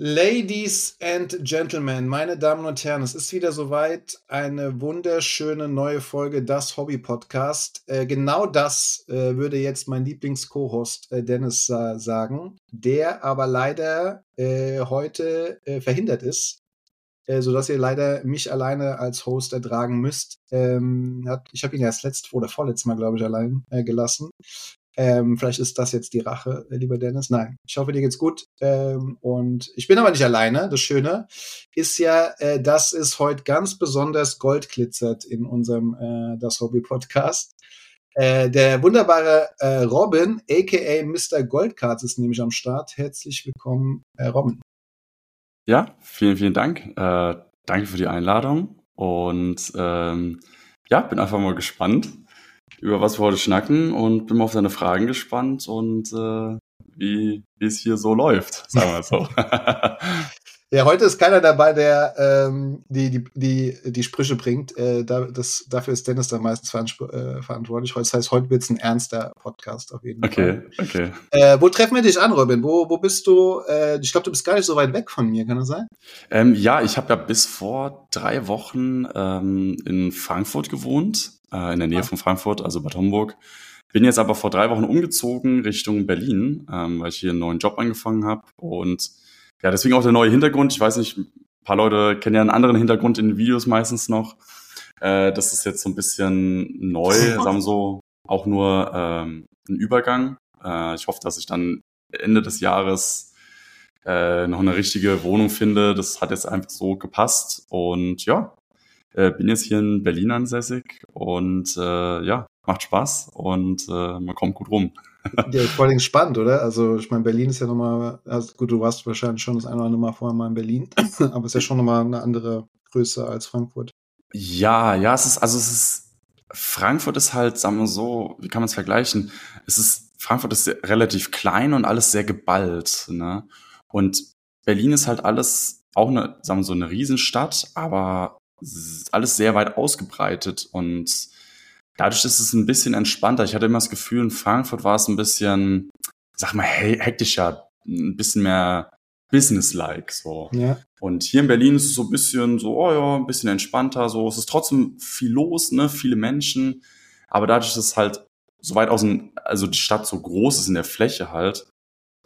Ladies and Gentlemen, meine Damen und Herren, es ist wieder soweit eine wunderschöne neue Folge Das Hobby Podcast. Äh, genau das äh, würde jetzt mein Lieblings-Co-Host äh, Dennis sagen, der aber leider äh, heute äh, verhindert ist, äh, sodass ihr leider mich alleine als Host ertragen müsst. Ähm, hat, ich habe ihn ja das letzte oder vorletztes Mal, glaube ich, allein gelassen. Ähm, vielleicht ist das jetzt die Rache, äh, lieber Dennis. Nein, ich hoffe, dir geht's gut. Ähm, und ich bin aber nicht alleine. Das Schöne ist ja, äh, dass es heute ganz besonders Gold glitzert in unserem äh, Das Hobby Podcast. Äh, der wunderbare äh, Robin, aka Mr. Goldcards, ist nämlich am Start. Herzlich willkommen, äh, Robin. Ja, vielen, vielen Dank. Äh, danke für die Einladung. Und ähm, ja, bin einfach mal gespannt, über was wir heute schnacken und bin mal auf deine Fragen gespannt und äh, wie es hier so läuft, sagen wir so. Ja, heute ist keiner dabei, der ähm, die, die, die, die Sprüche bringt. Äh, da, das, dafür ist Dennis dann meistens äh, verantwortlich. Das heißt, heute wird's ein ernster Podcast auf jeden okay, Fall. Okay, okay. Äh, wo treffen wir dich an, Robin? Wo, wo bist du? Äh, ich glaube, du bist gar nicht so weit weg von mir, kann das sein? Ähm, ja, ich habe ja bis vor drei Wochen ähm, in Frankfurt gewohnt, äh, in der Nähe Ah. von Frankfurt, also Bad Homburg. Bin jetzt aber vor drei Wochen umgezogen Richtung Berlin, ähm, weil ich hier einen neuen Job angefangen habe. Und ja, deswegen auch der neue Hintergrund. Ich weiß nicht, ein paar Leute kennen ja einen anderen Hintergrund in den Videos meistens noch. Äh, das ist jetzt so ein bisschen neu, sagen wir so, auch nur ähm, ein Übergang. Äh, ich hoffe, dass ich dann Ende des Jahres äh, noch eine richtige Wohnung finde. Das hat jetzt einfach so gepasst. Und ja, äh, bin jetzt hier in Berlin ansässig und äh, ja, macht Spaß und äh, man kommt gut rum. Ja, vor allem spannend, oder? Also, ich meine, Berlin ist ja nochmal, also gut, du warst wahrscheinlich schon das eine oder andere Mal vorher mal in Berlin, aber es ist ja schon nochmal eine andere Größe als Frankfurt. Ja, ja, es ist, also es ist, Frankfurt ist halt, sagen wir so, wie kann man es vergleichen? Es ist, Frankfurt ist sehr, relativ klein und alles sehr geballt, ne? Und Berlin ist halt alles, auch eine, sagen wir so, eine Riesenstadt, aber alles sehr weit ausgebreitet und dadurch ist es ein bisschen entspannter. Ich hatte immer das Gefühl, in Frankfurt war es ein bisschen, sag mal, hektischer, ein bisschen mehr businesslike, so. Ja. Und hier in Berlin ist es so ein bisschen so, oh ja, ein bisschen entspannter, so. Es ist trotzdem viel los, ne, viele Menschen. Aber dadurch, dass es halt so weit außen, also die Stadt so groß ist in der Fläche halt,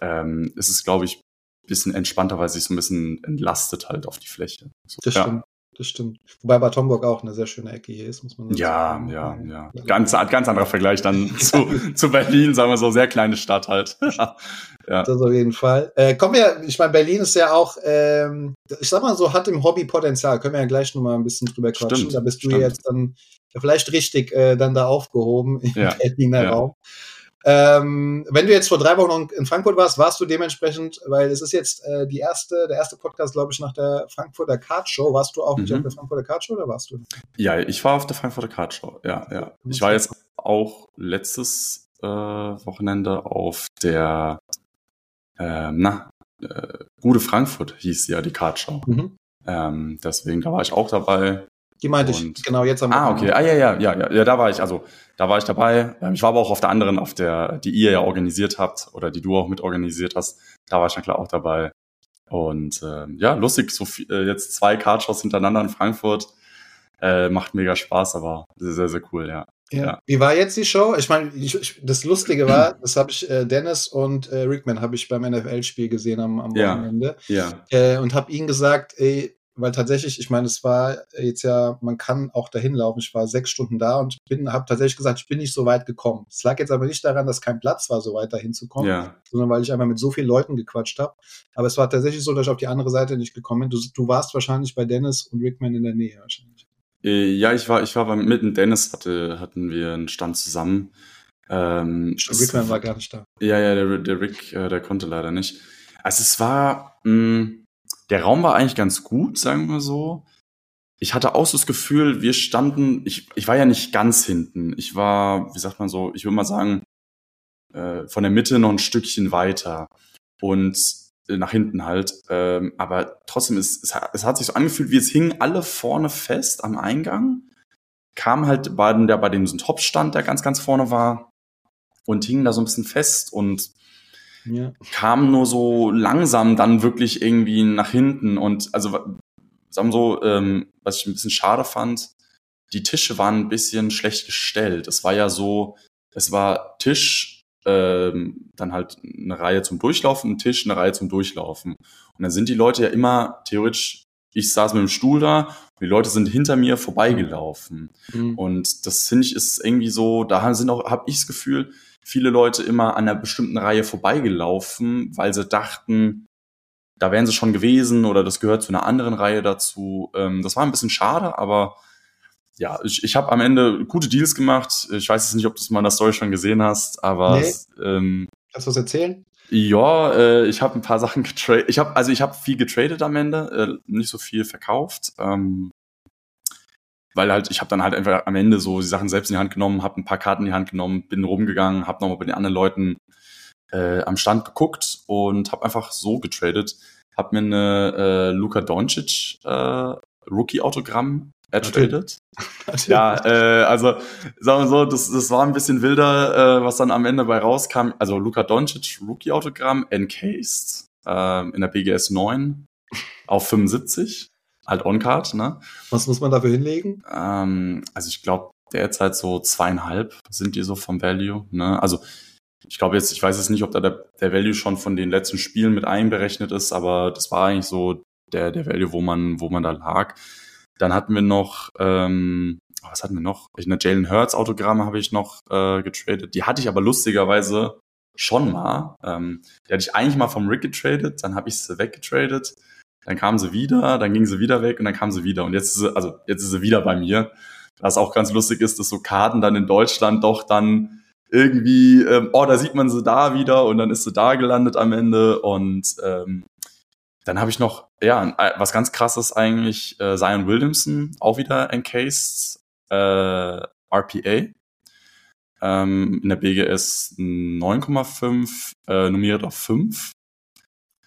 ähm, ist es, glaube ich, ein bisschen entspannter, weil sich so ein bisschen entlastet halt auf die Fläche. So, Das ja. stimmt. Das stimmt. Wobei Bad Homburg auch eine sehr schöne Ecke hier ist, muss man dazu Ja, sagen. ja, ja. Ganz, ganz anderer Vergleich dann zu, zu Berlin, sagen wir so, sehr kleine Stadt halt. ja. Das auf jeden Fall. Äh, kommen wir, ich meine, Berlin ist ja auch, ähm, ich sag mal so, hat im Hobby Potenzial. Können wir ja gleich noch mal ein bisschen drüber quatschen. Stimmt, da bist du stimmt. jetzt dann vielleicht richtig äh, dann da aufgehoben im Ja, Berliner ja. Raum. Ähm, wenn du jetzt vor drei Wochen in Frankfurt warst, warst du dementsprechend, weil es ist jetzt äh, die erste, der erste Podcast, glaube ich, nach der Frankfurter Card Show. Warst du auch nicht Mhm. auf der Frankfurter Card Show oder warst du? Ja, ich war auf der Frankfurter Card Show. Ja, ja. Ich war jetzt auch letztes äh, Wochenende auf der, äh, na, äh, Gute Frankfurt hieß ja die Card Show. Mhm. Ähm, deswegen, da war ich auch dabei. Die meinte ich, Und- genau, jetzt am Ah, okay. Ah, ja, ja, ja, ja, ja, da war ich, also, da war ich dabei. Ähm, Ich war aber auch auf der anderen, auf der, die ihr ja organisiert habt oder die du auch mit organisiert hast. Da war ich dann klar auch dabei. Und ähm, ja, lustig, so viel, äh, jetzt zwei Cardshows hintereinander in Frankfurt. Äh, macht mega Spaß, aber sehr, sehr, sehr cool, ja. Ja. Ja. Wie war jetzt die Show? Ich meine, ich, ich, das Lustige war, das habe ich äh, Dennis und äh, Rickman habe ich beim NFL-Spiel gesehen am, am Ja. Wochenende Ja, äh, und habe ihnen gesagt, ey, weil tatsächlich, ich meine, es war jetzt ja, man kann auch dahin laufen. Ich war sechs Stunden da und bin, habe tatsächlich gesagt, ich bin nicht so weit gekommen. Es lag jetzt aber nicht daran, dass kein Platz war, so weit dahin zu kommen, ja. sondern weil ich einfach mit so vielen Leuten gequatscht habe. Aber es war tatsächlich so, dass ich auf die andere Seite nicht gekommen bin. Du, du warst wahrscheinlich bei Dennis und Rickman in der Nähe wahrscheinlich. Äh, Ja, ich war, ich war beim, mit dem Dennis hatte, hatten wir einen Stand zusammen. Ähm, Rickman war gar nicht da. Ja, ja, der, der Rick, äh, der konnte leider nicht. Also es war, mh, der Raum war eigentlich ganz gut, sagen wir so. ich hatte auch so das Gefühl, wir standen, ich, ich war ja nicht ganz hinten. Ich war, wie sagt man so, ich würde mal sagen, äh, von der Mitte noch ein Stückchen weiter und äh, nach hinten halt. Ähm, aber trotzdem, ist, es, es hat sich so angefühlt, wie es hingen alle vorne fest am Eingang, kam halt bei, der, bei dem so ein Topstand, der ganz, ganz vorne war und hingen da so ein bisschen fest und ja. kam nur so langsam dann wirklich irgendwie nach hinten und also sagen wir so, ähm, was ich ein bisschen schade fand, die Tische waren ein bisschen schlecht gestellt. Es war ja so, es war Tisch, ähm, dann halt eine Reihe zum Durchlaufen, ein Tisch, eine Reihe zum Durchlaufen. Und dann sind die Leute ja immer theoretisch, ich saß mit dem Stuhl da, die Leute sind hinter mir vorbeigelaufen. Mhm. Und das finde ich ist irgendwie so, da sind auch, habe ich das Gefühl, viele Leute immer an einer bestimmten Reihe vorbeigelaufen, weil sie dachten, da wären sie schon gewesen oder das gehört zu einer anderen Reihe dazu. Ähm, das war ein bisschen schade, aber ja, ich, ich habe am Ende gute Deals gemacht. Ich weiß jetzt nicht, ob du es mal in der Story schon gesehen hast, aber nee. ähm, Kannst du was erzählen? Ja, äh, ich habe ein paar Sachen getradet. Ich habe also ich habe viel getradet am Ende, äh, nicht so viel verkauft, ähm, weil halt ich habe dann halt einfach am Ende so die Sachen selbst in die Hand genommen, habe ein paar Karten in die Hand genommen, bin rumgegangen, habe nochmal bei den anderen Leuten äh, am Stand geguckt und habe einfach so getradet. Hab mir eine äh, Luka Doncic äh, Rookie-Autogramm ertradet. ja, äh, also sagen wir so, das, das war ein bisschen wilder, äh, was dann am Ende bei rauskam. Also Luka Doncic Rookie-Autogramm encased äh, in der BGS 9 auf 75, halt on-card. Ne? Was muss man dafür hinlegen? Ähm, also ich glaube derzeit so zweieinhalb sind die so vom Value. Ne? Also ich glaube jetzt, ich weiß jetzt nicht, ob da der, der Value schon von den letzten Spielen mit einberechnet ist, aber das war eigentlich so der, der Value, wo man, wo man da lag. Dann hatten wir noch, ähm, was hatten wir noch? Eine Jalen Hurts Autogramme habe ich noch äh, getradet. Die hatte ich aber lustigerweise schon mal. Ähm, die hatte ich eigentlich mal vom Rick getradet, dann habe ich sie weggetradet, dann kam sie wieder, dann ging sie wieder weg und dann kam sie wieder. Und jetzt ist sie, also jetzt ist sie wieder bei mir. Was auch ganz lustig ist, dass so Karten dann in Deutschland doch dann irgendwie, ähm, oh, da sieht man sie da wieder und dann ist sie da gelandet am Ende und ähm, dann habe ich noch, ja, was ganz krasses eigentlich, äh, Zion Williamson, auch wieder encased, äh, RPA. Ähm, in der BGS 9,5, äh, nominiert auf 5.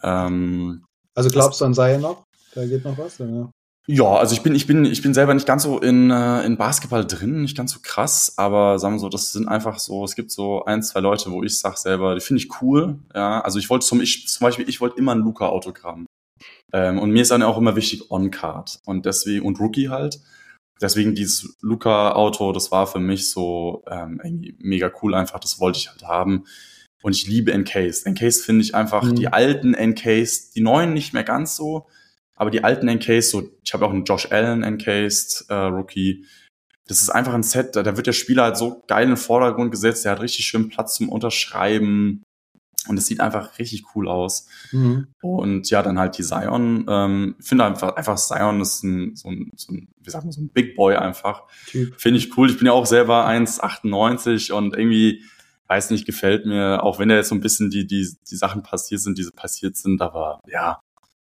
Ähm, also glaubst du an Zion noch? Da geht noch was? Oder? Ja, also ich bin, ich bin, ich bin selber nicht ganz so in, äh, in Basketball drin, nicht ganz so krass, aber sagen wir so, das sind einfach so, es gibt so ein, zwei Leute, wo ich sag selber, die finde ich cool, ja. Also ich wollte zum, ich, zum Beispiel, ich wollte immer ein Luca-Autogramm. Ähm, und mir ist dann auch immer wichtig On-Card. Und deswegen, und Rookie halt. Deswegen dieses Luca-Auto, das war für mich so ähm, irgendwie mega cool einfach, das wollte ich halt haben. Und ich liebe Encased. Encased finde ich einfach mhm. die alten Encased, die neuen nicht mehr ganz so, aber die alten Encased, so, ich habe auch einen Josh Allen Encased äh, Rookie. Das ist einfach ein Set, da, da wird der Spieler halt so geil in den Vordergrund gesetzt, der hat richtig schön Platz zum Unterschreiben. Und es sieht einfach richtig cool aus. Mhm. Und ja, dann halt die Zion. Ähm, finde einfach, einfach Zion ist ein, so ein, so ein, wie sagt man, so ein Big Boy einfach. Finde ich cool. Ich bin ja auch selber 1,98 und irgendwie, weiß nicht, gefällt mir, auch wenn da jetzt so ein bisschen die, die, die Sachen passiert sind, diese passiert sind, aber ja,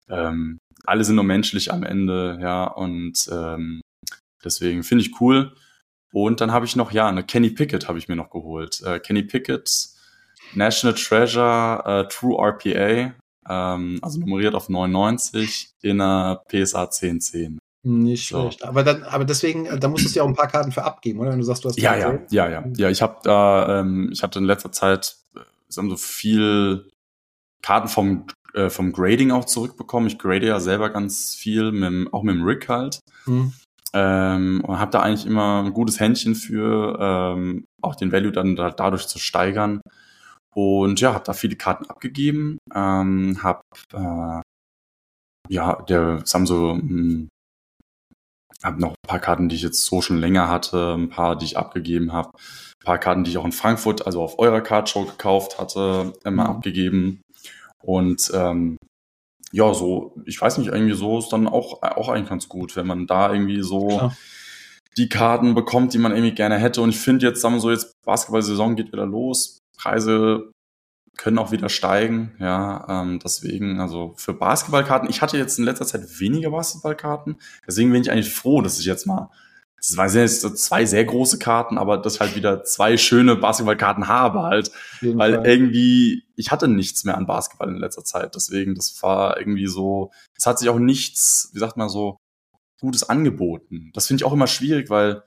ähm, alle sind nur menschlich am Ende, ja, und ähm, deswegen finde ich cool. Und dann habe ich noch, ja, eine Kenny Pickett habe ich mir noch geholt. Äh, Kenny Pickett, National Treasure, äh, True RPA, ähm, also nummeriert auf 99 in einer PSA 1010. Nicht so. schlecht. Aber dann, aber deswegen, äh, da musstest du ja auch ein paar Karten für abgeben, oder? Wenn du sagst, du hast ja, ja, ja, ja, ja. Ich habe da, ähm, ich hatte in letzter Zeit äh, so viel Karten vom äh, vom Grading auch zurückbekommen. Ich grade ja selber ganz viel, mit dem, auch mit dem Rig halt. Mhm. Ähm, und habe da eigentlich immer ein gutes Händchen für, ähm, auch den Value dann da, dadurch zu steigern. Und ja, habe da viele Karten abgegeben, ähm, habe äh, ja, der Samsung hm, habe noch ein paar Karten, die ich jetzt so schon länger hatte, ein paar, die ich abgegeben habe, ein paar Karten, die ich auch in Frankfurt, also auf eurer Cardshow gekauft hatte, immer mhm. abgegeben. Und ähm, ja, so, ich weiß nicht, irgendwie so ist dann auch, auch eigentlich ganz gut, wenn man da irgendwie so Klar. die Karten bekommt, die man irgendwie gerne hätte. Und ich finde jetzt, sagen wir so, jetzt Basketball-Saison geht wieder los. Preise können auch wieder steigen. Ja, ähm, deswegen, also für Basketballkarten, ich hatte jetzt in letzter Zeit weniger Basketballkarten. Deswegen bin ich eigentlich froh, dass ich jetzt mal, das waren jetzt so zwei sehr große Karten, aber dass ich halt wieder zwei schöne Basketballkarten habe halt. Weil Fall. irgendwie, ich hatte nichts mehr an Basketball in letzter Zeit. Deswegen, das war irgendwie so, es hat sich auch nichts, wie sagt man so, Gutes angeboten. Das finde ich auch immer schwierig, weil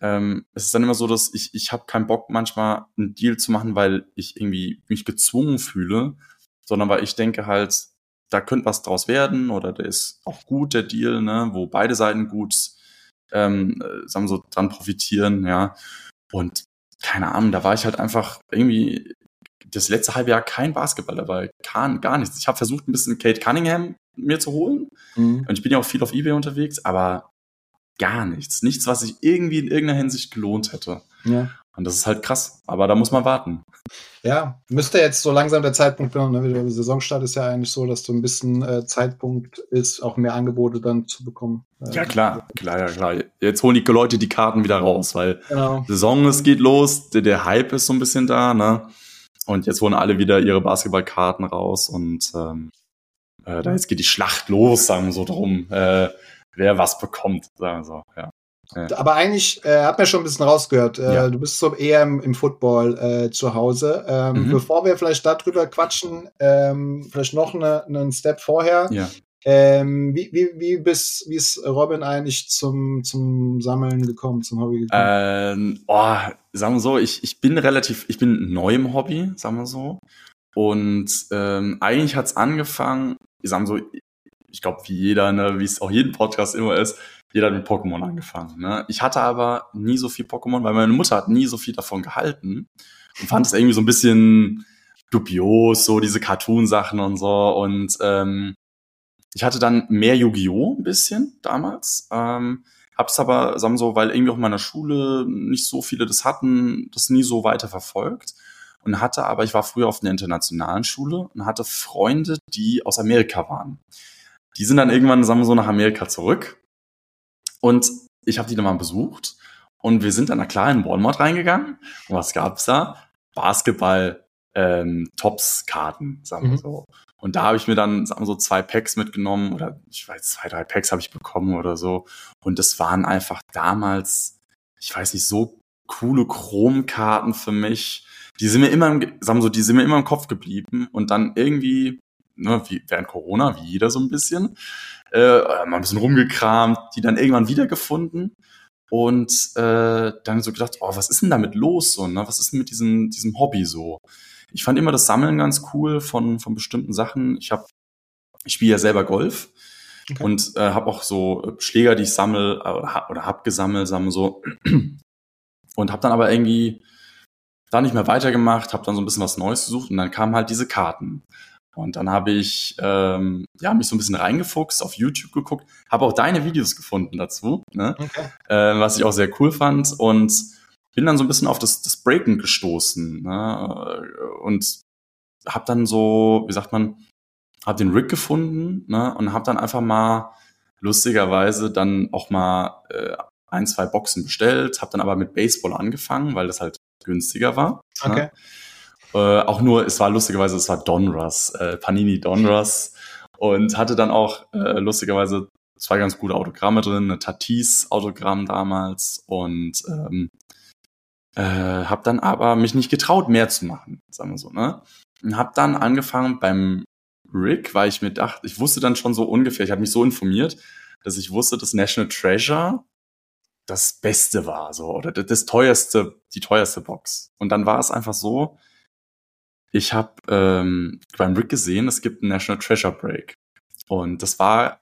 ähm, es ist dann immer so, dass ich, ich habe keinen Bock, manchmal einen Deal zu machen, weil ich irgendwie mich gezwungen fühle, sondern weil ich denke halt, da könnte was draus werden oder der ist auch gut, der Deal, ne, wo beide Seiten gut ähm, äh, sagen wir so dran profitieren, ja. Und keine Ahnung, da war ich halt einfach irgendwie das letzte halbe Jahr kein Basketball dabei, gar, gar nichts. Ich habe versucht, ein bisschen Kate Cunningham mir zu holen. Mhm. Und ich bin ja auch viel auf Ebay unterwegs, aber gar nichts. Nichts, was sich irgendwie in irgendeiner Hinsicht gelohnt hätte. Ja. Und das ist halt krass, aber da muss man warten. Ja, müsste jetzt so langsam der Zeitpunkt kommen. Ne? Der Saisonstart ist ja eigentlich so, dass so ein bisschen äh, Zeitpunkt ist, auch mehr Angebote dann zu bekommen. Äh, ja, klar, klar, ja, klar. Jetzt holen die Leute die Karten wieder raus, weil genau. Saison, es geht los, der, der Hype ist so ein bisschen da, ne? Und jetzt holen alle wieder ihre Basketballkarten raus und ähm, äh, da jetzt geht die Schlacht los, sagen wir so drum. Äh, wer was bekommt, sagen wir so, ja. Aber eigentlich, äh, hat man schon ein bisschen rausgehört, äh, ja. du bist so eher im, im Football äh, zu Hause. Ähm, mhm. Bevor wir vielleicht darüber quatschen, ähm, vielleicht noch eine, einen Step vorher. Ja. Ähm, wie, wie, wie, bist, wie ist Robin eigentlich zum, zum Sammeln gekommen, zum Hobby gekommen? Ähm, oh, sagen wir so, ich, ich bin relativ, ich bin neu im Hobby, sagen wir so. Und ähm, eigentlich hat's angefangen, ich sag mal so, ich glaube, wie jeder, ne, wie es auch jeden Podcast immer ist, jeder hat mit Pokémon angefangen. Ne? Ich hatte aber nie so viel Pokémon, weil meine Mutter hat nie so viel davon gehalten und fand es irgendwie so ein bisschen dubios, so diese Cartoon-Sachen und so. Und ähm, ich hatte dann mehr Yu-Gi-Oh! ein bisschen damals. Ähm, hab's aber, sagen wir so, weil irgendwie auch in meiner Schule nicht so viele das hatten, das nie so weiter verfolgt. Und hatte aber, ich war früher auf einer internationalen Schule und hatte Freunde, die aus Amerika waren. Die sind dann irgendwann, sagen wir so, nach Amerika zurück. Und ich habe die dann mal besucht. Und wir sind dann na klar in Walmart reingegangen. Und was gab's da? Basketball, ähm, sagen wir mhm. so. Und da habe ich mir dann, sagen wir so, zwei Packs mitgenommen oder ich weiß, zwei, drei Packs habe ich bekommen oder so. Und das waren einfach damals, ich weiß nicht, so coole Chromkarten für mich. Die sind mir immer, im, sagen wir so, die sind mir immer im Kopf geblieben. Und dann irgendwie ne, wie während Corona, wie jeder so ein bisschen, äh, mal ein bisschen rumgekramt, die dann irgendwann wiedergefunden und äh, dann so gedacht, oh, was ist denn damit los so, ne? Was ist denn mit diesem diesem Hobby so? Ich fand immer das Sammeln ganz cool von von bestimmten Sachen. Ich habe ich spiele ja selber Golf okay. und äh, habe auch so Schläger, die ich sammel äh, oder, oder hab gesammelt, sammel so und habe dann aber irgendwie da nicht mehr weitergemacht, habe dann so ein bisschen was Neues gesucht und dann kamen halt diese Karten. Und dann habe ich ähm, ja, mich so ein bisschen reingefuchst, auf YouTube geguckt, habe auch deine Videos gefunden dazu, ne? okay. äh, was ich auch sehr cool fand und bin dann so ein bisschen auf das, das Breaken gestoßen ne? und habe dann so, wie sagt man, habe den Rig gefunden ne? und habe dann einfach mal lustigerweise dann auch mal äh, ein, zwei Boxen bestellt, habe dann aber mit Baseball angefangen, weil das halt günstiger war. Ne? Okay. Ne? Äh, auch nur, es war lustigerweise, es war Donruss, äh, Panini Donruss und hatte dann auch äh, lustigerweise zwei ganz gute Autogramme drin, eine Tatis Autogramm damals und ähm, äh, habe dann aber mich nicht getraut, mehr zu machen, sagen wir so, ne? Und habe dann angefangen beim Rick, weil ich mir dachte, ich wusste dann schon so ungefähr, ich habe mich so informiert, dass ich wusste, dass National Treasure das Beste war, so, oder das teuerste, die teuerste Box. Und dann war es einfach so, ich habe ähm, beim Rick gesehen, es gibt einen National Treasure Break. Und das war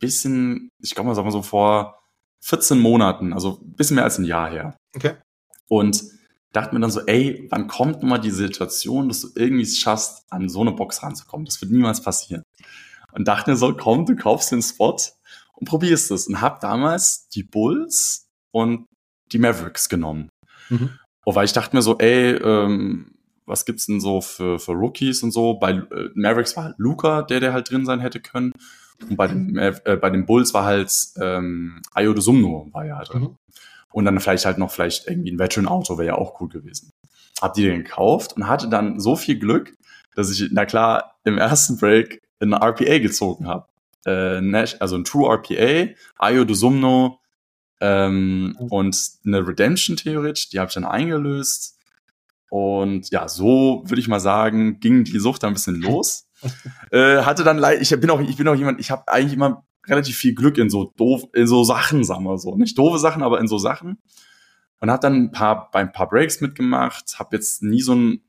bisschen, ich glaube mal, sagen wir so vor 14 Monaten, also bisschen mehr als ein Jahr her. Okay. Und dachte mir dann so, ey, wann kommt mal die Situation, dass du irgendwie es schaffst, an so eine Box ranzukommen? Das wird niemals passieren. Und dachte mir so, komm, du kaufst den Spot und probierst es. Und hab damals die Bulls und die Mavericks genommen. Mhm. Wobei ich dachte mir so, ey, ähm, was gibt's denn so für, für Rookies und so? Bei äh, Mavericks war halt Luca, der der halt drin sein hätte können. Und bei den, äh, bei den Bulls war halt ähm, Ayo de Sumno war ja halt drin. Mhm. Und dann vielleicht halt noch vielleicht irgendwie ein Veteran-Auto wäre ja auch cool gewesen. hab die dann gekauft und hatte dann so viel Glück, dass ich, na klar, im ersten Break ein RPA gezogen habe. Äh, also ein True RPA, Ayo Dosumno ähm, mhm. und eine Redemption theoretisch, die habe ich dann eingelöst. Und ja, so würde ich mal sagen, ging die Sucht ein bisschen los. äh, hatte dann leid, ich bin auch, ich bin auch jemand, ich habe eigentlich immer relativ viel Glück in so doof, in so Sachen, sagen wir so. Nicht doofe Sachen, aber in so Sachen. Und habe dann ein paar, bei ein paar Breaks mitgemacht, habe jetzt nie so ein,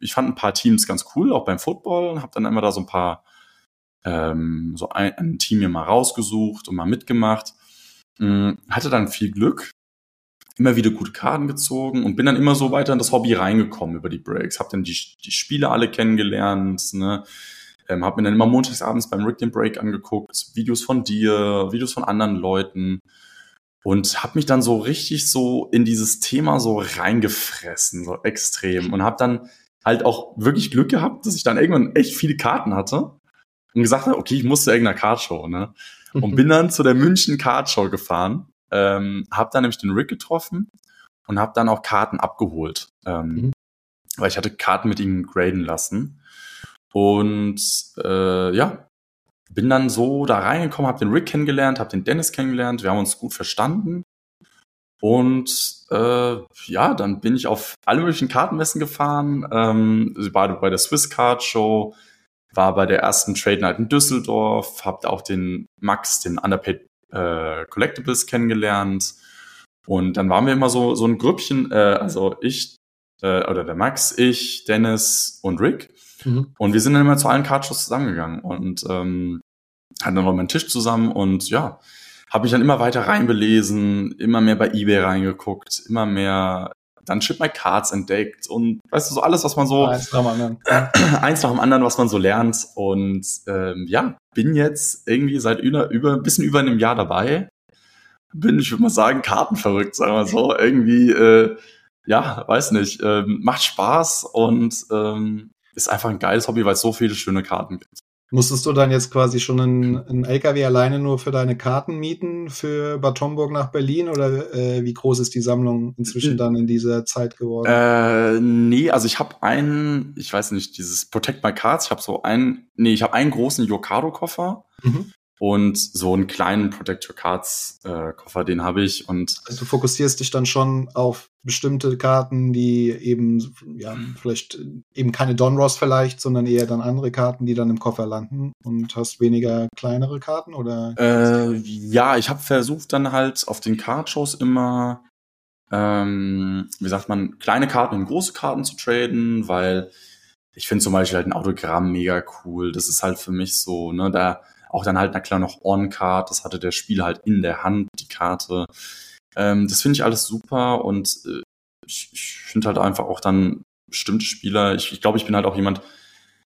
ich fand ein paar Teams ganz cool, auch beim Football, habe dann immer da so ein paar, ähm, so ein, ein Team mir mal rausgesucht und mal mitgemacht. Ähm, hatte dann viel Glück, immer wieder gute Karten gezogen und bin dann immer so weiter in das Hobby reingekommen über die Breaks. Hab dann die, die Spiele alle kennengelernt, ne? Ähm, hab mir dann immer montagsabends beim Rick den Break angeguckt, Videos von dir, Videos von anderen Leuten und hab mich dann so richtig so in dieses Thema so reingefressen, so extrem und hab dann halt auch wirklich Glück gehabt, dass ich dann irgendwann echt viele Karten hatte und gesagt habe, okay, ich muss zu irgendeiner Cardshow, ne? Und bin dann zu der München Cardshow gefahren ähm, habe dann nämlich den Rick getroffen und habe dann auch Karten abgeholt, ähm, mhm. weil ich hatte Karten mit ihm graden lassen. Und äh, ja, bin dann so da reingekommen, habe den Rick kennengelernt, habe den Dennis kennengelernt, wir haben uns gut verstanden. Und äh, ja, dann bin ich auf alle möglichen Kartenmessen gefahren, ähm, war bei der Swiss Card Show, war bei der ersten Trade Night in Düsseldorf, habe auch den Max, den Underpaid äh, Collectibles kennengelernt. Und dann waren wir immer so, so ein Grüppchen, äh, also ich, äh, oder der Max, ich, Dennis und Rick. Mhm. Und wir sind dann immer zu allen Cardshows zusammengegangen und ähm, hatten dann noch meinen Tisch zusammen und ja, habe mich dann immer weiter reinbelesen, immer mehr bei eBay reingeguckt, immer mehr dann Ship My Cards entdeckt und weißt du, so alles, was man so eins nach dem anderen, eins nach dem anderen was man so lernt. Und ähm, ja, bin jetzt irgendwie seit über, über ein bisschen über einem Jahr dabei. Bin, ich würde mal sagen, kartenverrückt, sagen wir so. Irgendwie, äh, ja, weiß nicht, ähm, macht Spaß und ähm, ist einfach ein geiles Hobby, weil es so viele schöne Karten gibt. Musstest du dann jetzt quasi schon einen, einen LKW alleine nur für deine Karten mieten für Bad Homburg nach Berlin oder äh, wie groß ist die Sammlung inzwischen dann in dieser Zeit geworden? Äh, nee, also ich habe einen, ich weiß nicht, dieses Protect My Cards, ich habe so einen, nee, ich habe einen großen Yokado Koffer. Mhm und so einen kleinen Protector Cards äh, Koffer, den habe ich und also du fokussierst dich dann schon auf bestimmte Karten, die eben ja vielleicht eben keine Donros vielleicht, sondern eher dann andere Karten, die dann im Koffer landen und hast weniger kleinere Karten oder? Äh, ja, ich habe versucht dann halt auf den Cardshows immer ähm, wie sagt man kleine Karten in große Karten zu traden, weil ich finde zum Beispiel halt ein Autogramm mega cool. Das ist halt für mich so, ne, da auch dann halt, na klar, noch On-Card, das hatte der Spieler halt in der Hand, die Karte. Ähm, das finde ich alles super und äh, ich, ich finde halt einfach auch dann bestimmte Spieler, ich, ich glaube, ich bin halt auch jemand,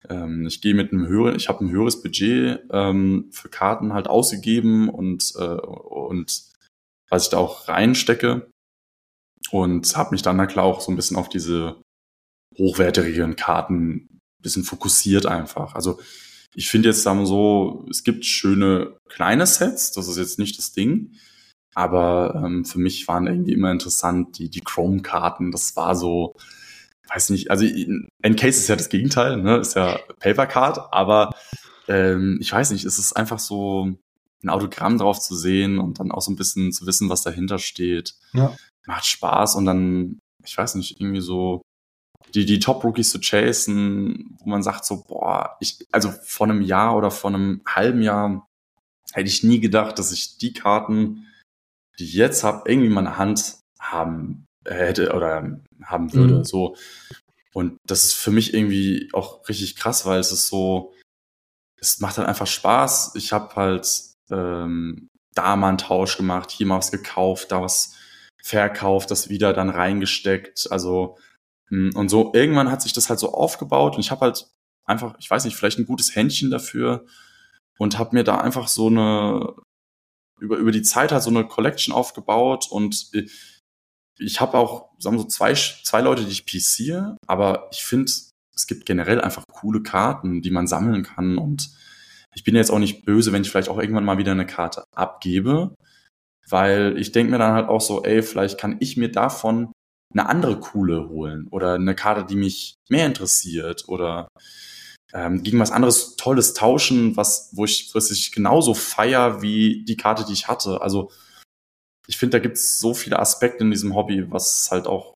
ähm, ich gehe mit einem höheren, ich habe ein höheres Budget ähm, für Karten halt ausgegeben und, äh, und was ich da auch reinstecke und habe mich dann na klar auch so ein bisschen auf diese hochwertigeren Karten bisschen fokussiert einfach. Also ich finde jetzt sagen wir so, es gibt schöne kleine Sets, das ist jetzt nicht das Ding. Aber ähm, für mich waren irgendwie immer interessant die, die Chrome-Karten. Das war so, weiß nicht, also Encase ist ja das Gegenteil, ne? Ist ja Paper-Card, aber ähm, ich weiß nicht, es ist einfach so ein Autogramm drauf zu sehen und dann auch so ein bisschen zu wissen, was dahinter steht. Ja. Macht Spaß und dann, ich weiß nicht, irgendwie so die, die Top-Rookies zu chasen, wo man sagt so, boah, ich, also vor einem Jahr oder vor einem halben Jahr hätte ich nie gedacht, dass ich die Karten, die ich jetzt habe, irgendwie in meiner Hand haben hätte oder haben würde. Mhm. So. Und das ist für mich irgendwie auch richtig krass, weil es ist so, es macht halt einfach Spaß. Ich habe halt ähm, da mal einen Tausch gemacht, hier mal was gekauft, da was verkauft, das wieder dann reingesteckt. Also und so irgendwann hat sich das halt so aufgebaut und ich habe halt einfach, ich weiß nicht, vielleicht ein gutes Händchen dafür und habe mir da einfach so eine über über die Zeit halt so eine Collection aufgebaut und ich habe auch sagen wir so zwei zwei Leute, die ich PC, aber ich finde es gibt generell einfach coole Karten, die man sammeln kann und ich bin jetzt auch nicht böse, wenn ich vielleicht auch irgendwann mal wieder eine Karte abgebe, weil ich denke mir dann halt auch so, ey, vielleicht kann ich mir davon eine andere coole holen oder eine Karte, die mich mehr interessiert oder ähm, gegen was anderes Tolles tauschen, was, wo ich, was ich genauso feier wie die Karte, die ich hatte. Also ich finde, da gibt es so viele Aspekte in diesem Hobby, was halt auch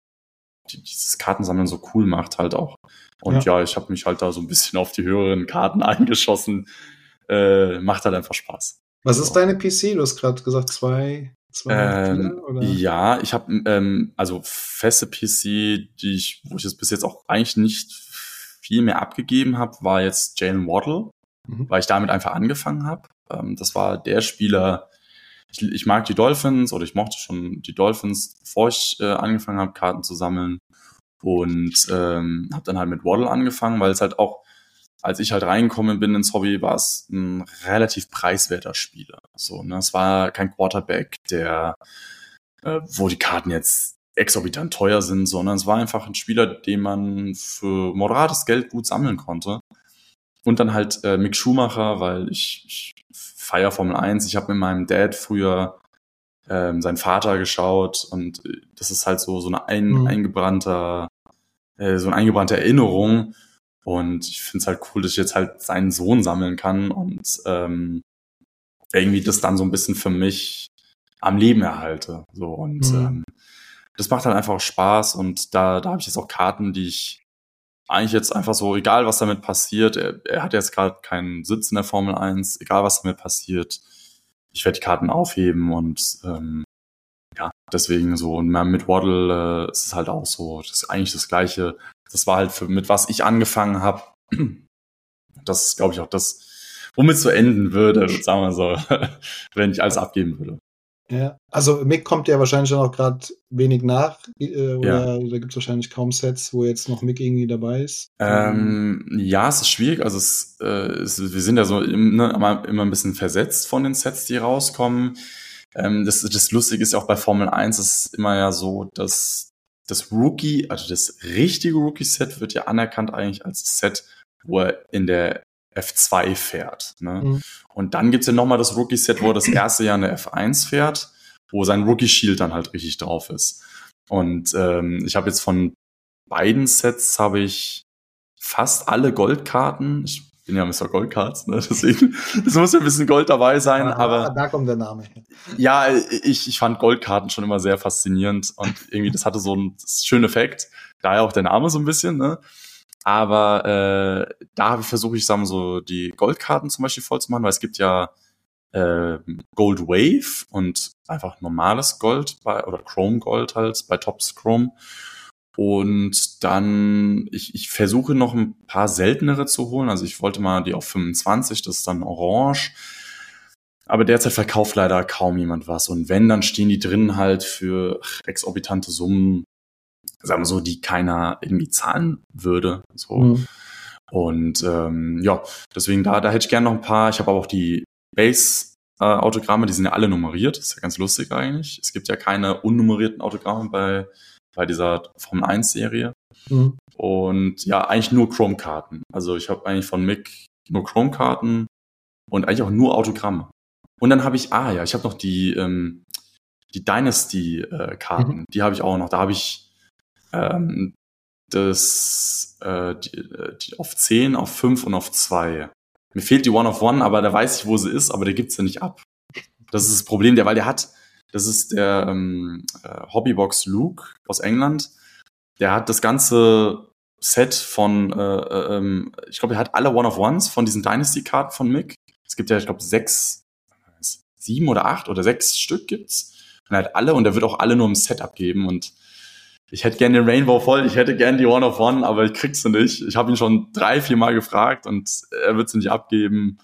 die, dieses Kartensammeln so cool macht halt auch. Und ja, ja ich habe mich halt da so ein bisschen auf die höheren Karten eingeschossen. Äh, macht halt einfach Spaß. Was ist deine PC? Du hast gerade gesagt, zwei ähm, Spieler, Ja, ich habe ähm, also feste PC, die ich, wo ich es bis jetzt auch eigentlich nicht viel mehr abgegeben habe, war jetzt Jalen Waddle, mhm. weil ich damit einfach angefangen habe. Ähm, das war der Spieler, ich, ich, mag die Dolphins oder ich mochte schon die Dolphins, bevor ich äh, angefangen habe, Karten zu sammeln. Und ähm, habe dann halt mit Waddle angefangen, weil es halt auch als ich halt reingekommen bin ins Hobby, war es ein relativ preiswerter Spieler. So, ne? Es war kein Quarterback, der, äh, wo die Karten jetzt exorbitant teuer sind, sondern es war einfach ein Spieler, den man für moderates Geld gut sammeln konnte. Und dann halt äh, Mick Schumacher, weil ich, ich feier Formel 1. Ich habe mit meinem Dad früher ähm, seinen Vater geschaut und äh, das ist halt so so eine ein, mhm. eingebrannter äh, so eine eingebrannte Erinnerung und ich finde es halt cool, dass ich jetzt halt seinen Sohn sammeln kann und ähm, irgendwie das dann so ein bisschen für mich am Leben erhalte. So und mhm. ähm, das macht halt einfach Spaß und da, da habe ich jetzt auch Karten, die ich eigentlich jetzt einfach so, egal was damit passiert, er, er hat jetzt gerade keinen Sitz in der Formel 1, egal was damit passiert, ich werde die Karten aufheben und ähm, ja, deswegen so, und mit Waddle äh, ist es halt auch so, das ist eigentlich das Gleiche das war halt für, mit was ich angefangen habe. Das ist, glaube ich, auch das, womit es so enden würde, sagen wir so, wenn ich alles abgeben würde. Ja, also Mick kommt ja wahrscheinlich auch gerade wenig nach, äh, oder ja. da gibt es wahrscheinlich kaum Sets, wo jetzt noch Mick irgendwie dabei ist. Ähm, ja, es ist schwierig, also es, äh, es, wir sind ja so im, ne, immer, immer ein bisschen versetzt von den Sets, die rauskommen. Ähm, das, das Lustige ist ja auch bei Formel 1 ist immer ja so, dass das Rookie, also das richtige Rookie-Set wird ja anerkannt eigentlich als Set, wo er in der F2 fährt. Ne? Mhm. Und dann gibt's ja nochmal das Rookie-Set, wo er das erste Jahr in der F1 fährt, wo sein Rookie-Shield dann halt richtig drauf ist. Und ähm, ich habe jetzt von beiden Sets habe ich fast alle Goldkarten. Ich bin ja Mr. Goldcards, ne? deswegen es muss ja ein bisschen Gold dabei sein. Ah, aber da kommt der Name. Ja, ich, ich fand Goldkarten schon immer sehr faszinierend und irgendwie das hatte so einen schönen Effekt. Daher auch der Name so ein bisschen. Ne? Aber äh, da habe ich versucht, ich sage mal so die Goldkarten zum Beispiel voll zu machen, weil es gibt ja äh, Gold Wave und einfach normales Gold bei oder Chrome Gold halt bei Tops Chrome. Und dann, ich, ich versuche noch ein paar seltenere zu holen. Also ich wollte mal die auf 25, das ist dann orange. Aber derzeit verkauft leider kaum jemand was. Und wenn, dann stehen die drin halt für exorbitante Summen, sagen wir so, die keiner irgendwie zahlen würde. So. Mhm. Und ähm, ja, deswegen da, da hätte ich gerne noch ein paar. Ich habe aber auch die Base-Autogramme, die sind ja alle nummeriert. Das ist ja ganz lustig eigentlich. Es gibt ja keine unnummerierten Autogramme bei bei dieser Formel 1 Serie. Mhm. Und ja, eigentlich nur Chrome-Karten. Also ich habe eigentlich von Mick nur Chrome-Karten und eigentlich auch nur Autogramme. Und dann habe ich, ah ja, ich habe noch die, ähm, die Dynasty-Karten, mhm. die habe ich auch noch. Da habe ich ähm, das äh, die, äh, die auf 10, auf 5 und auf 2. Mir fehlt die One of One, aber da weiß ich, wo sie ist, aber der gibt's ja nicht ab. Das ist das Problem, der, weil der hat, das ist der ähm, äh, Hobbybox Luke aus England. Der hat das ganze Set von, äh, äh, ähm, ich glaube, er hat alle One-of-Ones von diesen Dynasty-Karten von Mick. Es gibt ja, ich glaube, sechs, sieben oder acht oder sechs Stück gibt's. Und er hat alle und er wird auch alle nur im Set abgeben. Und ich hätte gerne den Rainbow voll, ich hätte gerne die One-of-One, aber ich krieg's nicht. Ich habe ihn schon drei, vier Mal gefragt und er wird sie nicht abgeben.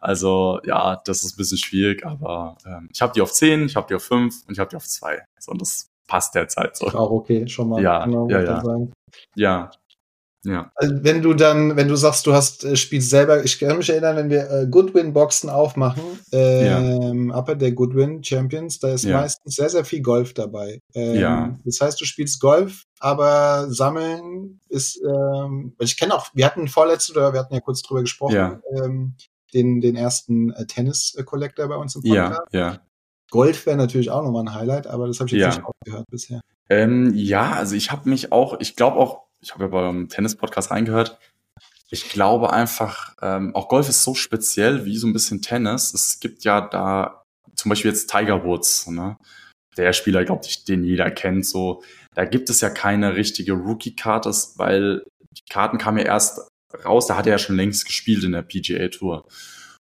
Also ja, das ist ein bisschen schwierig, aber ähm, ich habe die auf 10, ich habe die auf 5 und ich habe die auf 2. So, und das passt derzeit so. Auch okay, schon mal. Ja, genau, ja, ja. ja. Ja. Also wenn du dann, wenn du sagst, du hast äh, spielst selber, ich kann mich erinnern, wenn wir äh, Goodwin-Boxen aufmachen, ähm, ja. Upper der Goodwin Champions, da ist ja. meistens sehr, sehr viel Golf dabei. Ähm, ja. Das heißt, du spielst Golf, aber Sammeln ist, ähm, ich kenne auch, wir hatten vorletzte, oder wir hatten ja kurz drüber gesprochen, ja. ähm, den, den ersten äh, Tennis-Collector bei uns im Podcast. Ja, ja. Golf wäre natürlich auch nochmal ein Highlight, aber das habe ich jetzt ja. nicht aufgehört bisher. Ähm, ja, also ich habe mich auch, ich glaube auch, ich habe ja beim Tennis-Podcast reingehört, ich glaube einfach, ähm, auch Golf ist so speziell wie so ein bisschen Tennis. Es gibt ja da zum Beispiel jetzt Tiger Woods, ne? der Spieler, glaube ich, den jeder kennt. So, da gibt es ja keine richtige Rookie-Karte, weil die Karten kamen ja erst raus. Da hat er ja schon längst gespielt in der PGA Tour.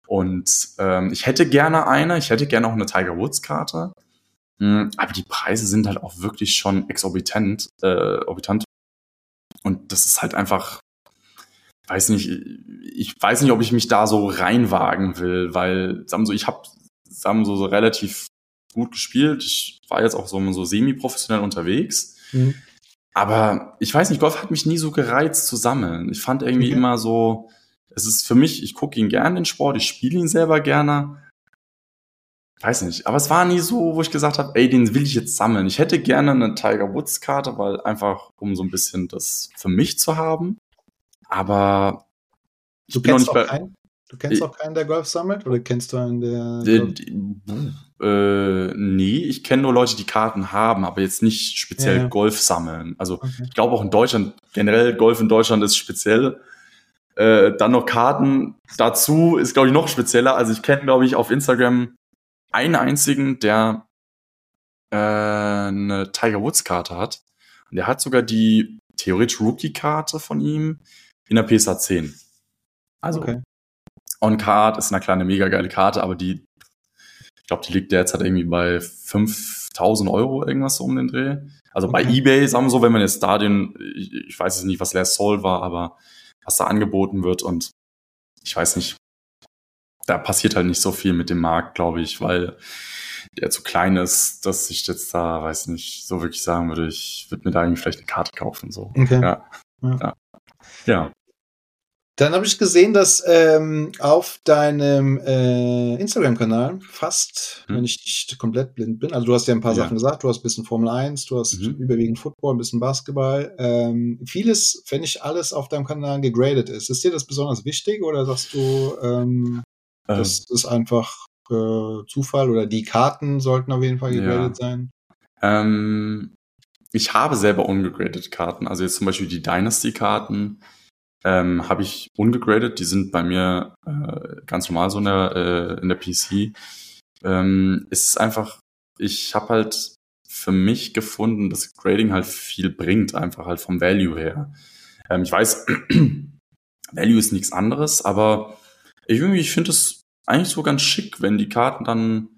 Und ähm, ich hätte gerne eine, ich hätte gerne auch eine Tiger Woods-Karte. Hm, aber die Preise sind halt auch wirklich schon exorbitant, äh, exorbitant. Und das ist halt einfach, weiß nicht, ich weiß nicht, ob ich mich da so reinwagen will, weil, sagen so, ich habe, sagen so, so relativ gut gespielt. Ich war jetzt auch so, so semi-professionell unterwegs. Mhm. Aber ich weiß nicht, Golf hat mich nie so gereizt zu sammeln. Ich fand irgendwie okay. immer so, es ist für mich, ich gucke ihn gern, den Sport, ich spiele ihn selber gerne. Weiß nicht, aber es war nie so, wo ich gesagt habe, ey, den will ich jetzt sammeln. Ich hätte gerne eine Tiger Woods Karte, weil einfach, um so ein bisschen das für mich zu haben. Aber ich du bin noch nicht bei. Keinen? Du kennst auch keinen, der Golf sammelt? Oder kennst du einen, der. Äh, äh, nee, ich kenne nur Leute, die Karten haben, aber jetzt nicht speziell ja. Golf sammeln. Also okay. ich glaube auch in Deutschland, generell Golf in Deutschland ist speziell. Äh, dann noch Karten dazu ist, glaube ich, noch spezieller. Also ich kenne, glaube ich, auf Instagram einen einzigen, der äh, eine Tiger Woods Karte hat. Und der hat sogar die theoretisch Rookie-Karte von ihm in der PSA 10. Also okay. On-Card ist eine kleine mega geile Karte, aber die, ich glaube, die liegt derzeit irgendwie bei 5000 Euro irgendwas so um den Dreh. Also okay. bei eBay, sagen wir so, wenn man jetzt da den, ich, ich weiß jetzt nicht, was Last Soul war, aber was da angeboten wird und ich weiß nicht, da passiert halt nicht so viel mit dem Markt, glaube ich, weil der zu klein ist, dass ich jetzt da, weiß nicht, so wirklich sagen würde, ich würde mir da irgendwie vielleicht eine Karte kaufen. So. Okay. Ja. ja. ja. ja. Dann habe ich gesehen, dass ähm, auf deinem äh, Instagram-Kanal fast, hm. wenn ich nicht komplett blind bin, also du hast ja ein paar ja. Sachen gesagt, du hast ein bisschen Formel 1, du hast mhm. überwiegend Football, ein bisschen Basketball. Ähm, vieles, wenn nicht alles auf deinem Kanal gegradet ist. Ist dir das besonders wichtig oder sagst du, ähm, ähm. das ist einfach äh, Zufall oder die Karten sollten auf jeden Fall gegradet ja. sein? Ähm, ich habe selber ungegradete Karten, also jetzt zum Beispiel die Dynasty-Karten ähm, habe ich ungegradet. Die sind bei mir äh, ganz normal so in der, äh, in der PC. Ähm, es ist einfach, ich habe halt für mich gefunden, dass Grading halt viel bringt, einfach halt vom Value her. Ähm, ich weiß, Value ist nichts anderes, aber ich, ich finde es eigentlich so ganz schick, wenn die Karten dann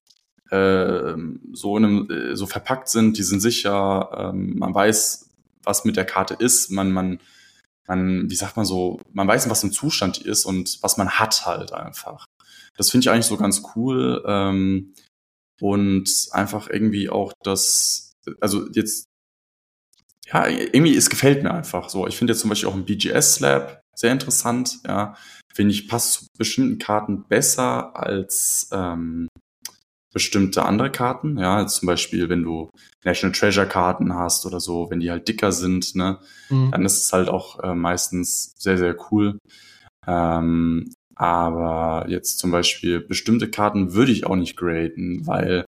äh, so in einem, äh, so verpackt sind, die sind sicher, ähm, man weiß, was mit der Karte ist, man, man man, wie sagt man so, man weiß, was im Zustand ist und was man hat halt einfach. Das finde ich eigentlich so ganz cool. Ähm, und einfach irgendwie auch das, also jetzt, ja, irgendwie, es gefällt mir einfach so. Ich finde jetzt zum Beispiel auch ein BGS Slab sehr interessant, ja. Finde ich, passt zu bestimmten Karten besser als ähm, bestimmte andere Karten. Ja, zum Beispiel, wenn du National Treasure Karten hast oder so, wenn die halt dicker sind, ne, mhm. dann ist es halt auch äh, meistens sehr, sehr cool. Ähm, aber jetzt zum Beispiel bestimmte Karten würde ich auch nicht graden, weil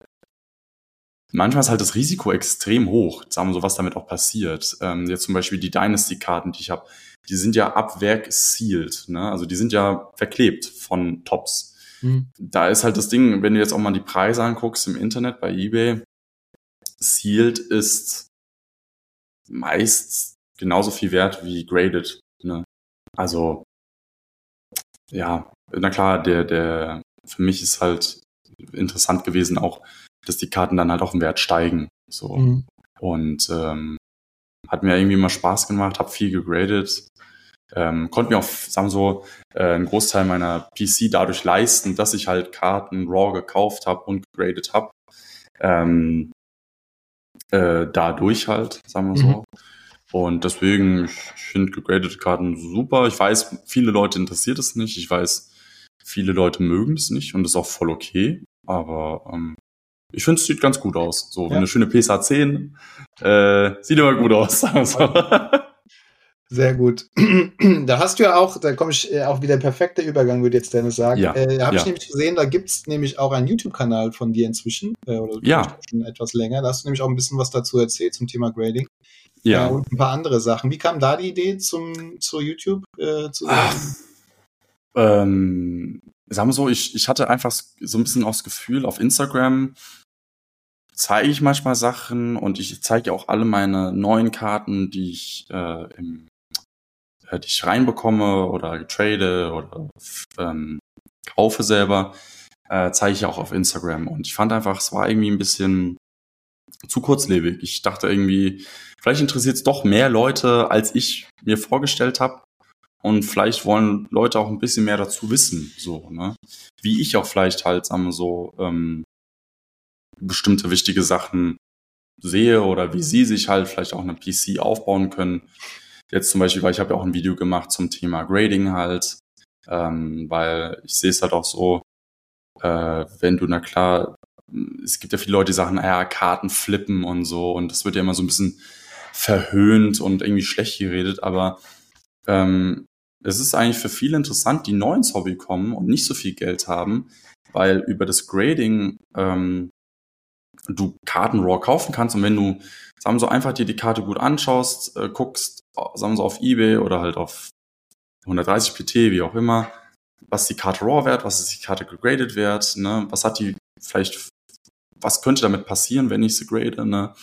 manchmal ist halt das Risiko extrem hoch, sagen wir so, was damit auch passiert. Ähm, jetzt zum Beispiel die Dynasty-Karten, die ich habe, die sind ja ab Werk sealed, ne? Also die sind ja verklebt von Tops. Mhm. Da ist halt das Ding, wenn du jetzt auch mal die Preise anguckst im Internet bei eBay, Sealed ist meist genauso viel wert wie Graded. Ne? Also, ja, na klar, der, der, für mich ist halt interessant gewesen auch, dass die Karten dann halt auch im Wert steigen. So. Mhm. Und ähm, hat mir irgendwie immer Spaß gemacht, habe viel gegradet, ähm, konnte mir auch, sagen wir so, äh, einen Großteil meiner PC dadurch leisten, dass ich halt Karten RAW gekauft habe und gegradet habe. Ähm, äh, dadurch halt, sagen wir so. Mhm. Und deswegen, ich finde gegradete Karten super. Ich weiß, viele Leute interessiert es nicht. Ich weiß, viele Leute mögen es nicht und ist auch voll okay. Aber ähm, ich finde, es sieht ganz gut aus. So, ja. eine schöne PSA 10 äh, sieht immer gut aus. Sagen wir so. Sehr gut. da hast du ja auch, da komme ich äh, auch wieder perfekter Übergang, würde jetzt Dennis sagen. Ja, äh, Habe ja. ich nämlich gesehen, da gibt's nämlich auch einen YouTube-Kanal von dir inzwischen. Äh, oder Ja. schon etwas länger. Da hast du nämlich auch ein bisschen was dazu erzählt zum Thema Grading. Äh, Ja. und ein paar andere Sachen. Wie kam da die Idee zum, zu YouTube äh, zu Ah, sagen? ähm, sagen wir so, ich, ich hatte einfach so ein bisschen auch das Gefühl, auf Instagram zeige ich manchmal Sachen und ich zeige auch alle meine neuen Karten, die ich, äh, im, äh, die ich reinbekomme oder trade oder ähm, kaufe selber, äh, zeige ich auch auf Instagram. Und ich fand einfach, es war irgendwie ein bisschen zu kurzlebig. Ich dachte irgendwie, vielleicht interessiert es doch mehr Leute, als ich mir vorgestellt habe. Und vielleicht wollen Leute auch ein bisschen mehr dazu wissen, so, ne? Wie ich auch vielleicht halt, sagen wir so, ähm, bestimmte wichtige Sachen sehe oder wie sie sich halt vielleicht auch eine PC aufbauen können. Jetzt zum Beispiel, weil ich habe ja auch ein Video gemacht zum Thema Grading halt, ähm, weil ich sehe es halt auch so, äh, wenn du, na klar, es gibt ja viele Leute, die sagen, naja, Karten flippen und so und das wird ja immer so ein bisschen verhöhnt und irgendwie schlecht geredet, aber ähm, es ist eigentlich für viele interessant, die neu ins Hobby kommen und nicht so viel Geld haben, weil über das Grading ähm, du Karten raw kaufen kannst und wenn du, sagen wir so, einfach dir die Karte gut anschaust, äh, guckst, sagen wir so, auf Ebay oder halt auf 130 PT, wie auch immer, was die Karte raw wert, was ist die Karte gegradet wert, ne, was hat die vielleicht, was könnte damit passieren, wenn ich sie grade, ne,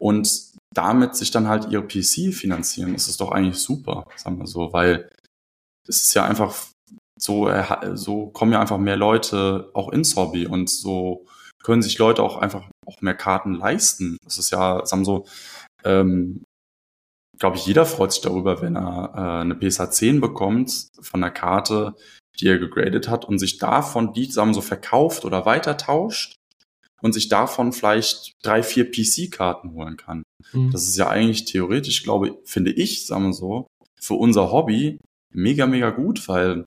und damit sich dann halt ihre PC finanzieren, das ist doch eigentlich super, sagen wir so, weil es ist ja einfach so, erha- so kommen ja einfach mehr Leute auch ins Hobby und so können sich Leute auch einfach auch mehr Karten leisten. Das ist ja, sagen wir so, ähm, glaube ich, jeder freut sich darüber, wenn er äh, eine PSA 10 bekommt von einer Karte, die er gegradet hat und sich davon die, sagen wir so, verkauft oder weitertauscht und sich davon vielleicht drei, vier PC-Karten holen kann. Mhm. Das ist ja eigentlich theoretisch, glaube finde ich, sagen wir so, für unser Hobby mega, mega gut, weil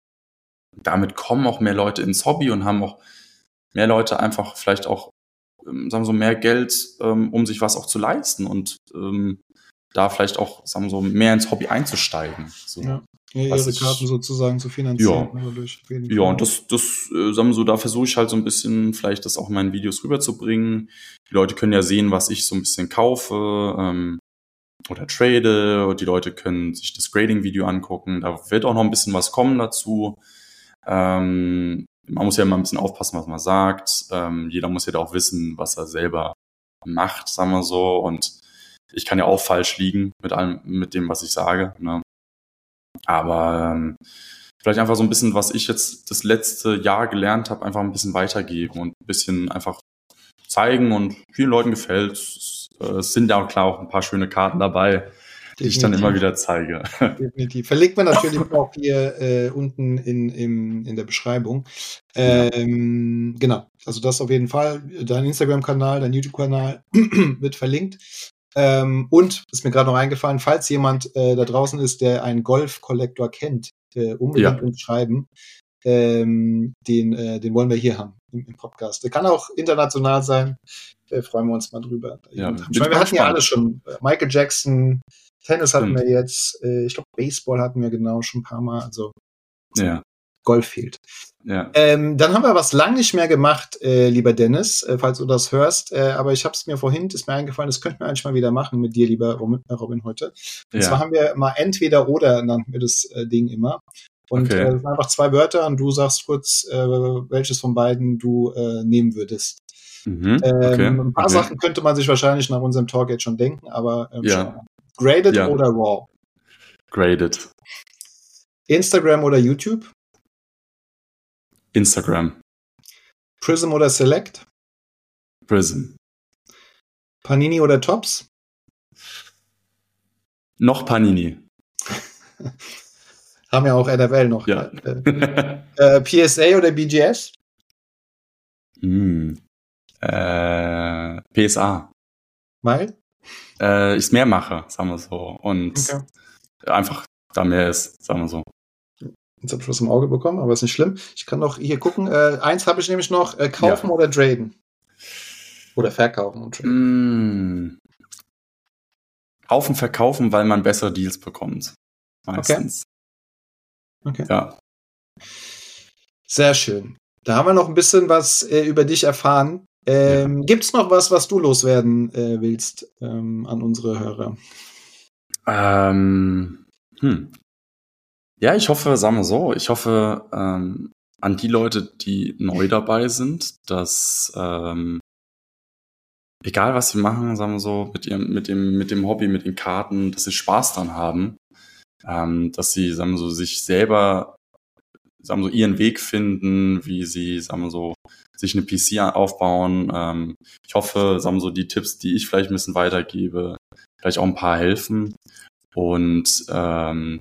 damit kommen auch mehr Leute ins Hobby und haben auch mehr Leute einfach vielleicht auch, ähm, sagen wir so, mehr Geld, ähm, um sich was auch zu leisten und ähm, da vielleicht auch, sagen wir so, mehr ins Hobby einzusteigen. So. Ja. Ja, ihre ich- Karten sozusagen zu finanzieren. Ja. dadurch jeden Ja, und das, das, äh, sagen wir so, da versuche ich halt so ein bisschen vielleicht das auch in meinen Videos rüberzubringen. Die Leute können ja sehen, was ich so ein bisschen kaufe ähm, oder trade. Und die Leute können sich das Grading-Video angucken. Da wird auch noch ein bisschen was kommen dazu. Ähm, man muss ja immer ein bisschen aufpassen, was man sagt. Ähm, jeder muss ja da auch wissen, was er selber macht, sagen wir so. Und ich kann ja auch falsch liegen mit allem, mit dem, was ich sage. Ne? Aber ähm, vielleicht einfach so ein bisschen, was ich jetzt das letzte Jahr gelernt habe, einfach ein bisschen weitergeben und ein bisschen einfach zeigen und vielen Leuten gefällt. Es, äh, es sind ja auch klar auch ein paar schöne Karten dabei, die ich dann immer wieder zeige. Definitiv. Verlinkt man natürlich auch hier äh, unten in, im, in der Beschreibung. Ähm, genau. Also das auf jeden Fall. Dein Instagram-Kanal, dein YouTube-Kanal wird verlinkt. Ähm, und ist mir gerade noch eingefallen, falls jemand äh, da draußen ist, der einen Golf-Kollektor kennt, äh, unbedingt Ja. uns schreiben. Ähm, den, äh, den wollen wir hier haben im, im Podcast. Der kann auch international sein. Da freuen wir uns mal drüber. Ja, ich meine, wir hatten ja alles schon. Michael Jackson, Tennis hatten Stimmt. wir jetzt, äh, ich glaube Baseball hatten wir genau schon ein paar Mal, also ja, Golf fehlt. ja. Ähm, dann haben wir was lang nicht mehr gemacht, äh, lieber Dennis, äh, falls du das hörst. Äh, aber ich habe es mir vorhin, ist mir eingefallen, das könnten wir eigentlich mal wieder machen mit dir, lieber Robin, äh, Robin heute. Und zwar ja. haben wir mal entweder oder nannten wir das äh, Ding immer. Und Okay. äh, einfach zwei Wörter und du sagst kurz, äh, welches von beiden du nehmen würdest. Mhm. Ähm, Okay. Ein paar okay. Sachen könnte man sich wahrscheinlich nach unserem Talk jetzt schon denken, aber ähm, Ja. Graded oder raw? Graded. Instagram oder YouTube? Instagram. Prism oder Select? Prism. Panini oder Tops? Noch Panini. Haben ja auch NFL noch. Ja. Äh, PSA oder BGS? hm. äh, PSA. Weil? Äh, ich mehr mache, sagen wir so. Und Okay. einfach da mehr ist, sagen wir so. Jetzt habe ich was im Auge bekommen, aber ist nicht schlimm. Ich kann noch hier gucken. Äh, eins habe ich nämlich noch. Äh, kaufen Ja. oder traden? Oder verkaufen und traden. Mm. Kaufen, verkaufen, weil man bessere Deals bekommt. meistens. Okay. okay. Ja. Sehr schön. Da haben wir noch ein bisschen was äh, über dich erfahren. Ähm, ja. Gibt es noch was, was du loswerden äh, willst ähm, an unsere Hörer? Ähm, hm. Ja, ich hoffe, sagen wir so, ich hoffe ähm, an die Leute, die neu dabei sind, dass ähm, egal was sie machen, sagen wir so, mit ihrem, mit dem, mit dem Hobby, mit den Karten, dass sie Spaß dran haben, ähm, dass sie, sagen wir so, sich selber, sagen wir so, ihren Weg finden, wie sie, sagen wir so, sich eine PC aufbauen. Ähm, ich hoffe, sagen wir so, die Tipps, die ich vielleicht ein bisschen weitergebe, vielleicht auch ein paar helfen. Und ähm,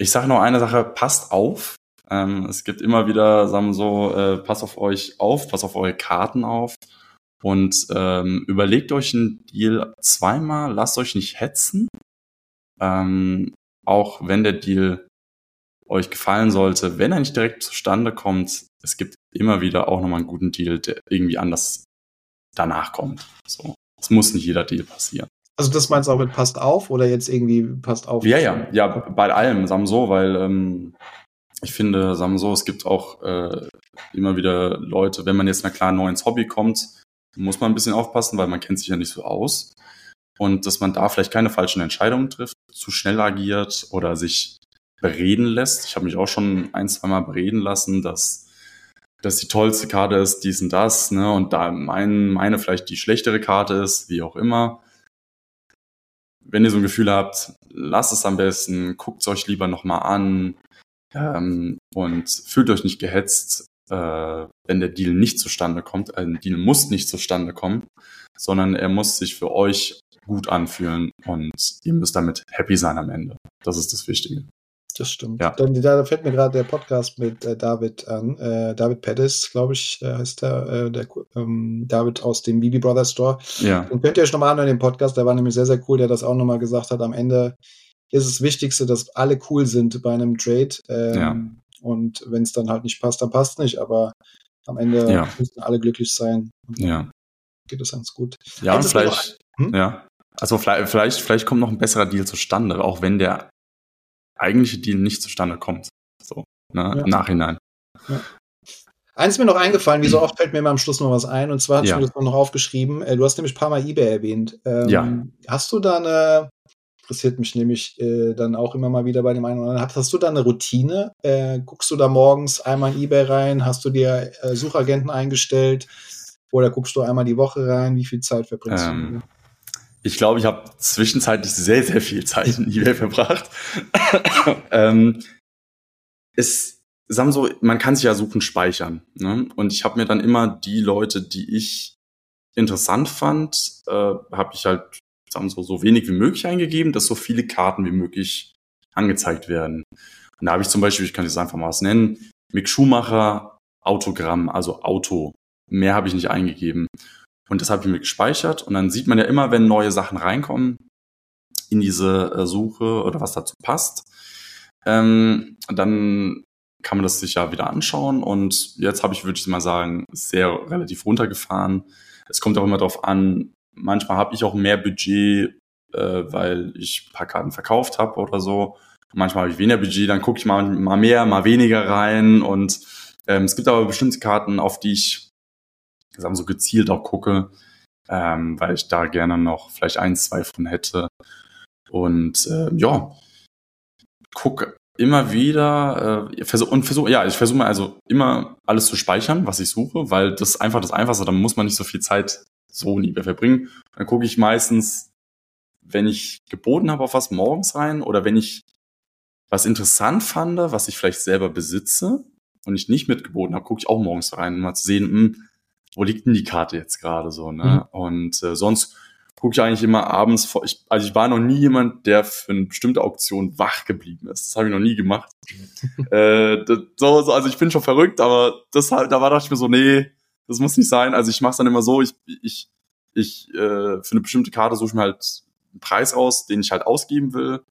ich sage noch eine Sache, passt auf. Ähm, es gibt immer wieder, sagen wir so, äh, passt auf euch auf, passt auf eure Karten auf und ähm, überlegt euch einen Deal zweimal, lasst euch nicht hetzen. Ähm, auch wenn der Deal euch gefallen sollte, wenn er nicht direkt zustande kommt, es gibt immer wieder auch nochmal einen guten Deal, der irgendwie anders danach kommt. So. Es muss nicht jeder Deal passieren. Also das meinst du auch mit passt auf oder jetzt irgendwie passt auf? Ja, ja, ja, bei allem, sagen wir so, weil ähm, ich finde, sagen wir so, es gibt auch äh, immer wieder Leute, wenn man jetzt mal klar neu ins Hobby kommt, muss man ein bisschen aufpassen, weil man kennt sich ja nicht so aus. Und dass man da vielleicht keine falschen Entscheidungen trifft, zu schnell agiert oder sich bereden lässt. Ich habe mich auch schon ein, zwei Mal bereden lassen, dass das die tollste Karte ist, dies und das, ne? Und da mein, meine vielleicht die schlechtere Karte ist, wie auch immer wenn ihr so ein Gefühl habt, lasst es am besten, guckt es euch lieber nochmal an ähm, und fühlt euch nicht gehetzt, äh, wenn der Deal nicht zustande kommt. Ein Deal muss nicht zustande kommen, sondern er muss sich für euch gut anfühlen und ihr müsst damit happy sein am Ende. Das ist das Wichtige. Das stimmt. Ja. Dann, da fällt mir gerade der Podcast mit äh, David an. Äh, David Pettis, glaube ich, äh, heißt der, äh, der ähm, David aus dem BB Brothers Store. Ja. Den könnt ihr euch nochmal anhören, den Podcast. Der war nämlich sehr, sehr cool, der das auch nochmal gesagt hat. Am Ende ist das Wichtigste, dass alle cool sind bei einem Trade. Ähm, ja. Und wenn es dann halt nicht passt, dann passt es nicht. Aber am Ende ja. müssen alle glücklich sein. ja. Geht das ganz gut. Ja, und vielleicht, hm? ja. Also vielleicht, vielleicht, vielleicht kommt noch ein besserer Deal zustande, auch wenn der eigentliche Deal nicht zustande kommt. So, ne, ja. im Nachhinein. Ja. Eins ist mir noch eingefallen, wie so oft fällt mir immer am Schluss noch was ein, und zwar hast ja. du das noch aufgeschrieben. Äh, du hast nämlich ein paar Mal eBay erwähnt. Ähm, ja. Hast du da eine, interessiert mich nämlich äh, dann auch immer mal wieder bei dem einen oder anderen, hast du da eine Routine? Äh, guckst du da morgens einmal in eBay rein? Hast du dir äh, Suchagenten eingestellt? Oder guckst du einmal die Woche rein? Wie viel Zeit verbringst ähm, du? Ich glaube, ich habe zwischenzeitlich sehr, sehr viel Zeit in eBay verbracht. ähm, es, sagen so, man kann sich ja suchen, speichern. Ne? Und ich habe mir dann immer die Leute, die ich interessant fand, äh, habe ich halt, sagen so, so wenig wie möglich eingegeben, dass so viele Karten wie möglich angezeigt werden. Und da habe ich zum Beispiel, ich kann es einfach mal was nennen, Mick Schumacher Autogramm, also Auto. Mehr habe ich nicht eingegeben. Und das habe ich mir gespeichert. Und dann sieht man ja immer, wenn neue Sachen reinkommen in diese äh, Suche oder was dazu passt, ähm, dann kann man das sich ja wieder anschauen. Und jetzt habe ich, würde ich mal sagen, sehr relativ runtergefahren. Es kommt auch immer darauf an, manchmal habe ich auch mehr Budget, äh, weil ich ein paar Karten verkauft habe oder so. Manchmal habe ich weniger Budget, dann gucke ich mal, mal mehr, mal weniger rein. Und ähm, es gibt aber bestimmte Karten, auf die ich sagen so gezielt auch gucke, ähm, weil ich da gerne noch vielleicht eins, zwei von hätte. Und äh, ja, gucke immer wieder äh, versuch, und versuche, ja, ich versuche also immer alles zu speichern, was ich suche, weil das ist einfach das Einfachste, da muss man nicht so viel Zeit so nie mehr verbringen. Dann gucke ich meistens, wenn ich geboten habe auf was morgens rein oder wenn ich was interessant fand, was ich vielleicht selber besitze und ich nicht mitgeboten habe, gucke ich auch morgens rein, um mal zu sehen, mh, hm, wo liegt denn die Karte jetzt gerade so, ne? Mhm. Und äh, sonst gucke ich eigentlich immer abends vor. Ich, also ich war noch nie jemand, der für eine bestimmte Auktion wach geblieben ist. Das habe ich noch nie gemacht. äh, das, so, so, also ich bin schon verrückt, aber das halt, da war dachte ich mir so, nee, das muss nicht sein. Also ich mache es dann immer so, ich, ich, ich äh, für eine bestimmte Karte suche ich mir halt einen Preis aus, den ich halt ausgeben will.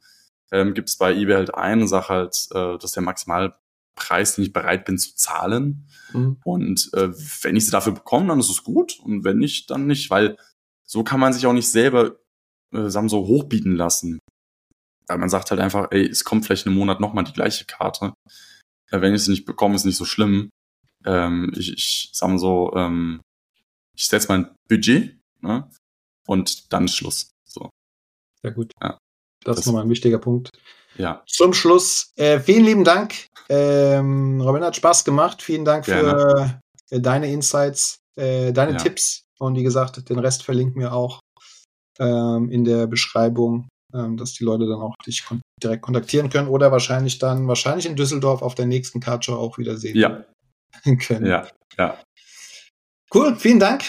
Ähm, Gibt es bei eBay halt einen, sag halt, äh, dass der maximal Preis, den ich bereit bin zu zahlen. Mhm. Und äh, wenn ich sie dafür bekomme, dann ist es gut. Und wenn nicht, dann nicht, weil so kann man sich auch nicht selber äh, sagen so hochbieten lassen. man sagt halt einfach, ey, es kommt vielleicht einen Monat nochmal die gleiche Karte. Äh, wenn ich sie nicht bekomme, ist nicht so schlimm. Ähm, ich, ich sag mal so, ähm, ich setze mein Budget ne? und dann ist Schluss. So. Sehr gut. Ja. Das, Das- ist nochmal ein wichtiger Punkt. Ja, Zum Schluss, äh, vielen lieben Dank. Ähm, Robin hat Spaß gemacht. Vielen Dank für äh, deine Insights, äh, deine Ja. Tipps. Und wie gesagt, den Rest verlinken wir auch ähm, in der Beschreibung, ähm, dass die Leute dann auch dich kon direkt kontaktieren können oder wahrscheinlich dann, wahrscheinlich in Düsseldorf auf der nächsten Cardshow auch wieder sehen ja, können. ja, ja. Cool, vielen Dank.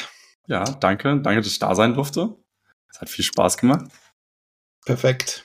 Ja, danke. Danke, dass ich da sein durfte. Es hat viel Spaß gemacht. Perfekt.